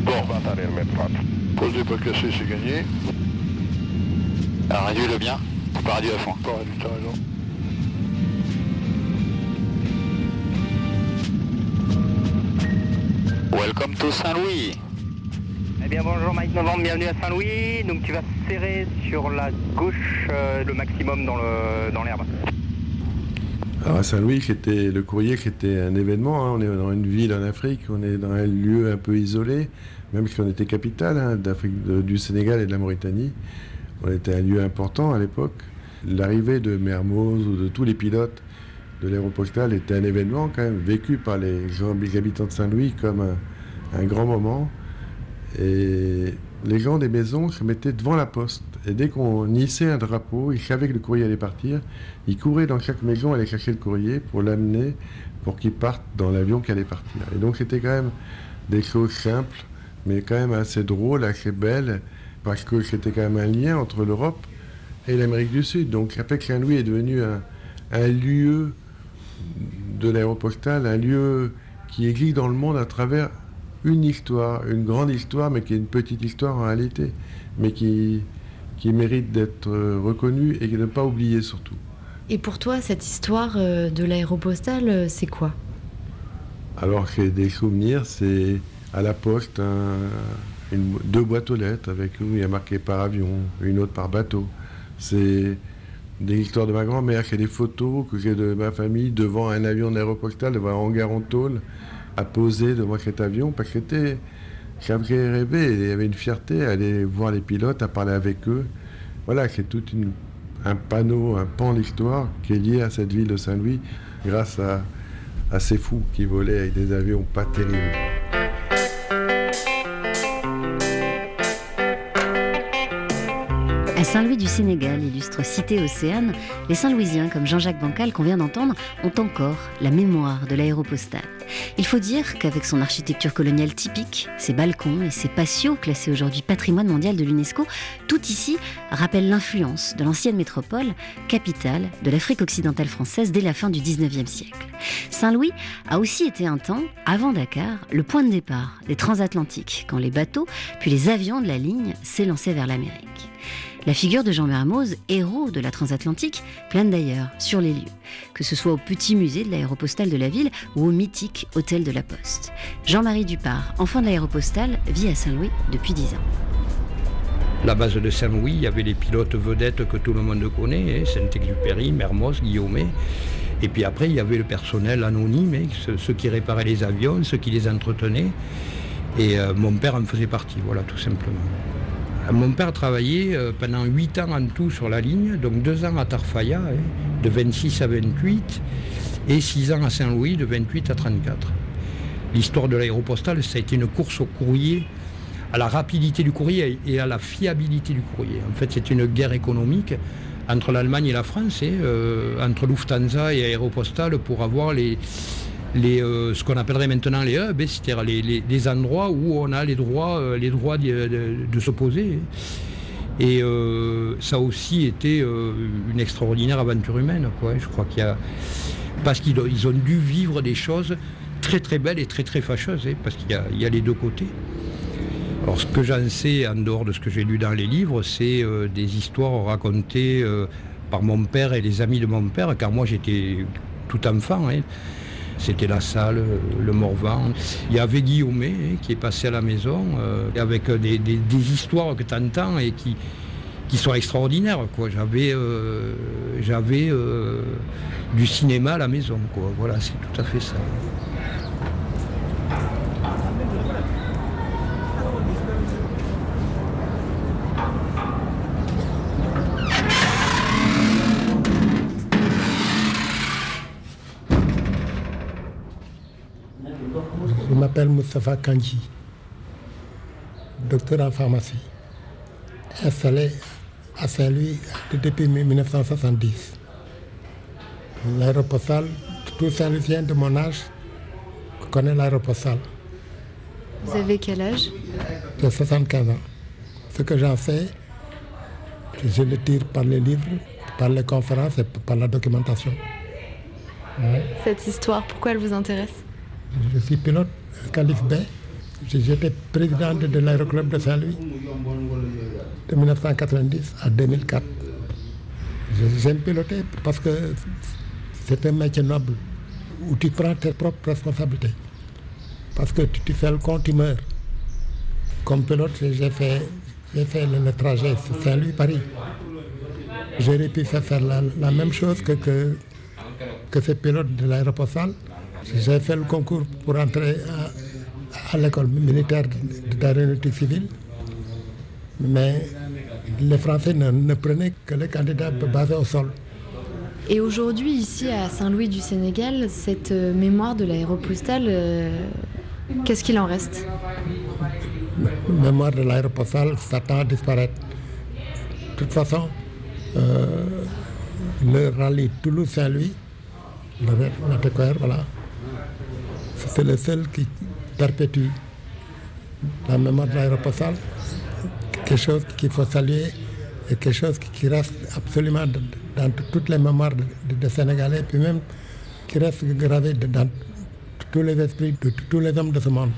Bon, va t'arrière, mais pas. Pose des pas cassés, c'est gagné. Alors réduis-le bien, pas réduit à fond. Pas réduit, t'as raison. Welcome to Saint-Louis. Eh bien bonjour Mike Novembre, bienvenue à Saint-Louis. Donc tu vas sur la gauche euh, le maximum dans l'herbe. Alors à Saint-Louis, était le courrier était un événement, hein, on est dans une ville en Afrique, on est dans un lieu un peu isolé, même si on était capitale hein, du Sénégal et de la Mauritanie. On était un lieu important à l'époque. L'arrivée de Mermoz ou de tous les pilotes de l'aéropostale était un événement quand même vécu par les habitants de Saint-Louis comme un, un grand moment. Et les gens des maisons se mettaient devant la poste. Et dès qu'on hissait un drapeau, ils savaient que le courrier allait partir. Ils couraient dans chaque maison, aller chercher le courrier pour l'amener, pour qu'il parte dans l'avion qui allait partir. Et donc c'était quand même des choses simples, mais quand même assez drôles, assez belles, parce que c'était quand même un lien entre l'Europe et l'Amérique du Sud. Donc après Saint-Louis est devenu un, un lieu de l'aéropostale, un lieu qui existe dans le monde à travers une histoire, une grande histoire, mais qui est une petite histoire en réalité, mais qui, qui mérite d'être euh, reconnue et de ne pas oublier surtout. Et pour toi, cette histoire euh, de l'aéropostale, euh, c'est quoi? Alors que des souvenirs, c'est à la poste un- une- deux boîtes aux lettres avec où il y a marqué par avion, une autre par bateau. C'est des histoires de ma grand-mère, a des photos que j'ai de ma famille devant un avion d'aéropostale, devant un hangar en tôle, à poser devant cet avion, parce que c'était. J'avais rêvé, il y avait une fierté à aller voir les pilotes, à parler avec eux. Voilà, c'est tout un panneau, un pan d'histoire qui est lié à cette ville de Saint-Louis grâce à, assez fous qui volaient avec des avions pas terribles. À Saint-Louis du Sénégal, illustre cité océane, les Saint-Louisiens, comme Jean-Jacques Bancal qu'on vient d'entendre, ont encore la mémoire de l'aéropostale. Il faut dire qu'avec son architecture coloniale typique, ses balcons et ses patios classés aujourd'hui patrimoine mondial de l'UNESCO, tout ici rappelle l'influence de l'ancienne métropole, capitale de l'Afrique occidentale française dès la fin du 19e siècle. Saint-Louis a aussi été un temps, avant Dakar, le point de départ des transatlantiques, quand les bateaux, puis les avions de la ligne s'élançaient vers l'Amérique. La figure de Jean Mermoz, héros de la transatlantique, plane d'ailleurs sur les lieux, que ce soit au petit musée de l'aéropostale de la ville ou au mythique hôtel de la Poste. Jean-Marie Dupart, enfant de l'aéropostale, vit à Saint-Louis depuis 10 ans. La base de Saint-Louis, il y avait les pilotes vedettes que tout le monde connaît, hein, Saint-Exupéry, Mermoz, Guillaumet. Et puis après, il y avait le personnel anonyme, hein, ceux, ceux qui réparaient les avions, ceux qui les entretenaient. Et euh, mon père en faisait partie, voilà, tout simplement. Mon père travaillait euh, pendant 8 ans en tout sur la ligne, donc 2 ans à Tarfaya, hein, de 26 à 28, et 6 ans à Saint-Louis, de 28 à 34. L'histoire de l'aéropostale, ça a été une course au courrier, à la rapidité du courrier et à la fiabilité du courrier. En fait, c'est une guerre économique entre l'Allemagne et la France, hein, euh, entre Lufthansa et Aéropostale, pour avoir les, les, euh, ce qu'on appellerait maintenant les hubs, hein, c'est-à-dire les, les- endroits où on a les droits, euh, les droits de, de- s'opposer. Et euh, ça a aussi été une extraordinaire aventure humaine, quoi. Je crois qu'il y a parce qu'ils ont, dû vivre des choses très très belles et très très fâcheuses, hein, parce qu'il y y a les deux côtés. Alors ce que j'en sais, en dehors de ce que j'ai lu dans les livres, c'est des histoires racontées par mon père et les amis de mon père, car moi j'étais tout enfant. hein. C'était la salle, le Morvan. Il y avait Guillaume hein, qui est passé à la maison euh, avec des, histoires que tu entends et qui, qui sont extraordinaires. J'avais euh, euh, du cinéma à la maison. Voilà, c'est tout à fait ça. Je m'appelle Moustapha Kanji, docteur en pharmacie, installé à Saint-Louis depuis 1970. L'aéropostale, tout Saint-Louisien de mon âge connaît l'aéropostale. Vous avez quel âge? J'ai 75 ans. Ce que j'en sais, je le tire par les livres, par les conférences et par la documentation. Ouais. Cette histoire, pourquoi elle vous intéresse? Je suis pilote Calif Bay. J'ai- J'étais président de, l'aéroclub de Saint-Louis de 1990 à 2004. Je- J'aime piloter parce que c'est un métier noble où tu prends tes propres responsabilités. Parce que tu, tu fais le compte, tu meurs. Comme pilote, j'ai fait, fait le, trajet Saint-Louis-Paris. J'aurais pu faire, la, même chose que, que, que ces pilotes de l'aéropostale. J'ai fait le concours pour entrer à, à l'école militaire d'aéronautique civile. Mais les Français ne, ne prenaient que les candidats basés au sol. Et aujourd'hui, ici à Saint-Louis du Sénégal, cette euh, mémoire de l'aéropostale, euh, qu'est-ce qu'il en reste? Mémoire de l'aéropostale s'attend à disparaître. De toute façon, euh, le rallye Toulouse-Saint-Louis, le la voilà, c'est le seul qui perpétue la mémoire de l'aéropostale. Quelque chose qu'il faut saluer et quelque chose qui, reste absolument dans toutes les mémoires de- de- des Sénégalais, puis même qui reste gravé dans tous les esprits de tous les hommes de ce monde.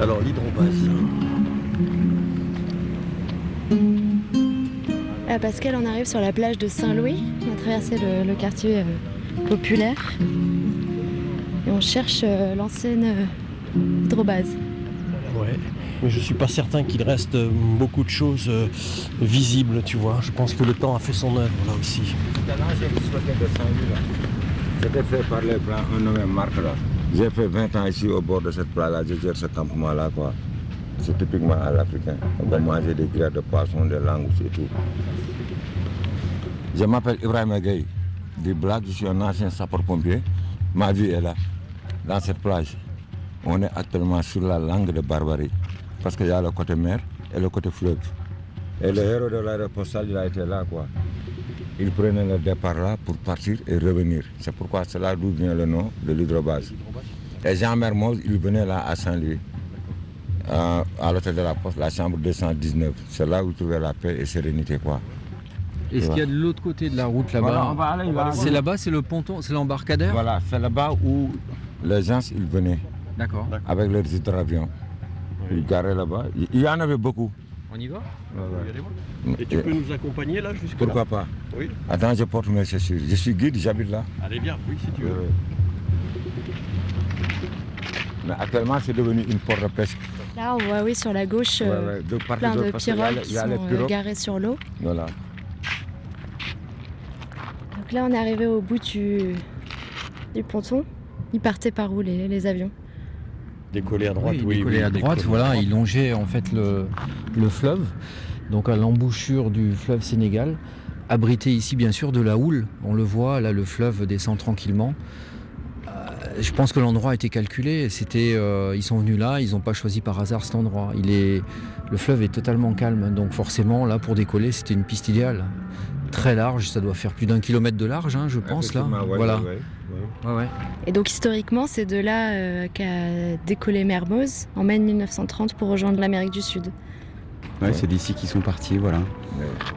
Alors l'hydrobase. Pascal, on arrive sur la plage de Saint-Louis. On a traversé le, le quartier euh, populaire. Et on cherche euh, l'ancienne euh, hydrobase. Ouais. Mais je suis pas certain qu'il reste beaucoup de choses visibles, tu vois. Je pense que le temps a fait son œuvre là aussi. C'était fait par les Blancs, un nommé Marc là. J'ai fait 20 ans ici au bord de cette plage-là, je gère ce campement-là quoi. C'est typiquement à l'africain. On va manger des grillades de poisson, des langues, c'est tout. Je m'appelle Ibrahim Gueye, du Black, je suis un ancien sapeur-pompier. Ma vie est là, dans cette plage. On est actuellement sur la langue de Barbarie, parce qu'il y a le côté mer et le côté fleuve. Et le héros de l'aéropostale, il a été là, quoi. Il prenait le départ là pour partir et revenir. C'est pourquoi c'est là d'où vient le nom de l'hydrobase. Et Jean Mermoz, il venait là à Saint-Louis, à l'hôtel de la Poste, la chambre 219. C'est là où il trouvait la paix et sérénité, quoi. Et ce qu'il y a de l'autre côté de la route là-bas Voilà, on va aller là. C'est là-bas, c'est le ponton, c'est l'embarcadère? Voilà, c'est là-bas où les gens ils venaient. D'accord. Avec leurs hydravions. Ils garaient là-bas. Il- y en avait beaucoup. On y va? Et tu peux nous accompagner là jusque Pourquoi pas Oui. Attends, je porte mes chaussures. Je suis guide, j'habite là. Allez bien, oui si tu veux. Mais actuellement, c'est devenu une porte de pêche. Là, on voit oui, sur la gauche Ouais, euh, ouais, de plein de pirogues qui sont euh, pirogues. garées sur l'eau. Voilà. Donc là, on est arrivé au bout du, du ponton. Ils partaient par où les, les avions? Décoller à droite, oui. décollé oui, à droite, décoller voilà, il longeait en fait le, le fleuve, donc à l'embouchure du fleuve Sénégal, abrité ici bien sûr de la houle. On le voit, là le fleuve descend tranquillement. Je pense que l'endroit a été calculé. C'était, euh, ils sont venus là, ils n'ont pas choisi par hasard cet endroit. Il est, le fleuve est totalement calme, donc forcément là pour décoller, c'était une piste idéale. Très large, ça doit faire plus d'un kilomètre de large, hein, je pense là. Ouais, voilà. ouais, ouais. Ouais, ouais. Et donc historiquement, c'est de là euh, qu'a décollé Mermoz en mai 1930 pour rejoindre l'Amérique du Sud. Ouais, c'est d'ici qu'ils sont partis, voilà.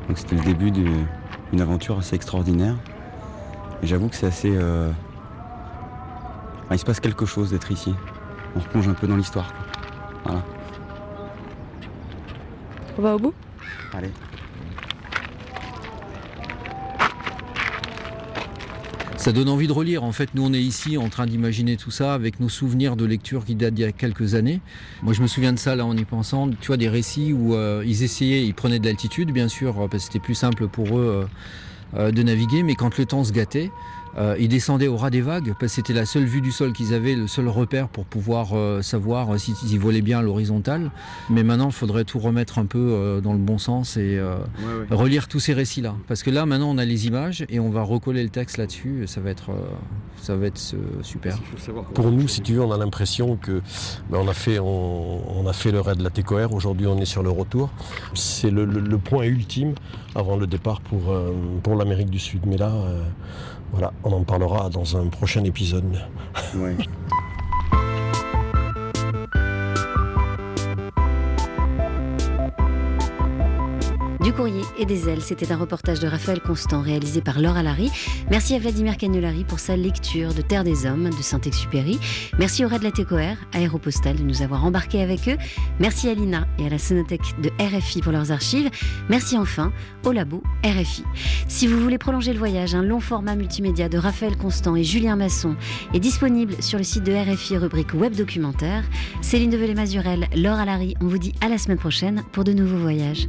Donc c'était le début d'une d'une aventure assez extraordinaire. Et j'avoue que c'est assez. euh, il se passe quelque chose d'être ici. On se plonge un peu dans l'histoire. Voilà. On va au bout? Allez. Ça donne envie de relire. En fait, nous, on est ici en train d'imaginer tout ça avec nos souvenirs de lecture qui datent d'il y a quelques années. Moi, je me souviens de ça, là, en y pensant. Tu vois, des récits où euh, ils essayaient, ils prenaient de l'altitude, bien sûr, euh, parce que c'était plus simple pour eux euh, de naviguer. Mais quand le temps se gâtait, euh, ils descendaient au ras des vagues, parce que c'était la seule vue du sol qu'ils avaient, le seul repère pour pouvoir euh, savoir euh, s'ils volaient bien à l'horizontale. Mais maintenant, il faudrait tout remettre un peu euh, dans le bon sens et euh, Ouais, ouais. relire tous ces récits-là. Parce que là, maintenant, on a les images et on va recoller le texte là-dessus. Ça va être, euh, ça va être euh, super. Pour nous, si tu veux, on a l'impression que ben, on, a fait, on, on a fait le raid de la TCOR. Aujourd'hui, on est sur le retour. C'est le, le- le point ultime avant le départ pour, euh, pour l'Amérique du Sud. Mais là, euh, voilà, on en parlera dans un prochain épisode. Ouais. courrier et des ailes, c'était un reportage de Raphaël Constant réalisé par Laura Larry. Merci à Vladimir Cagnolari pour sa lecture de Terre des Hommes de Saint-Exupéry. Merci au Red Latécoère, Aéropostal, de nous avoir embarqués avec eux. Merci à Lina et à la Sonothèque de RFI pour leurs archives. Merci enfin au labo RFI. Si vous voulez prolonger le voyage, un long format multimédia de Raphaël Constant et Julien Masson est disponible sur le site de RFI, rubrique web documentaire. Céline Develay-Mazurel, Laura Larry, on vous dit à la semaine prochaine pour de nouveaux voyages.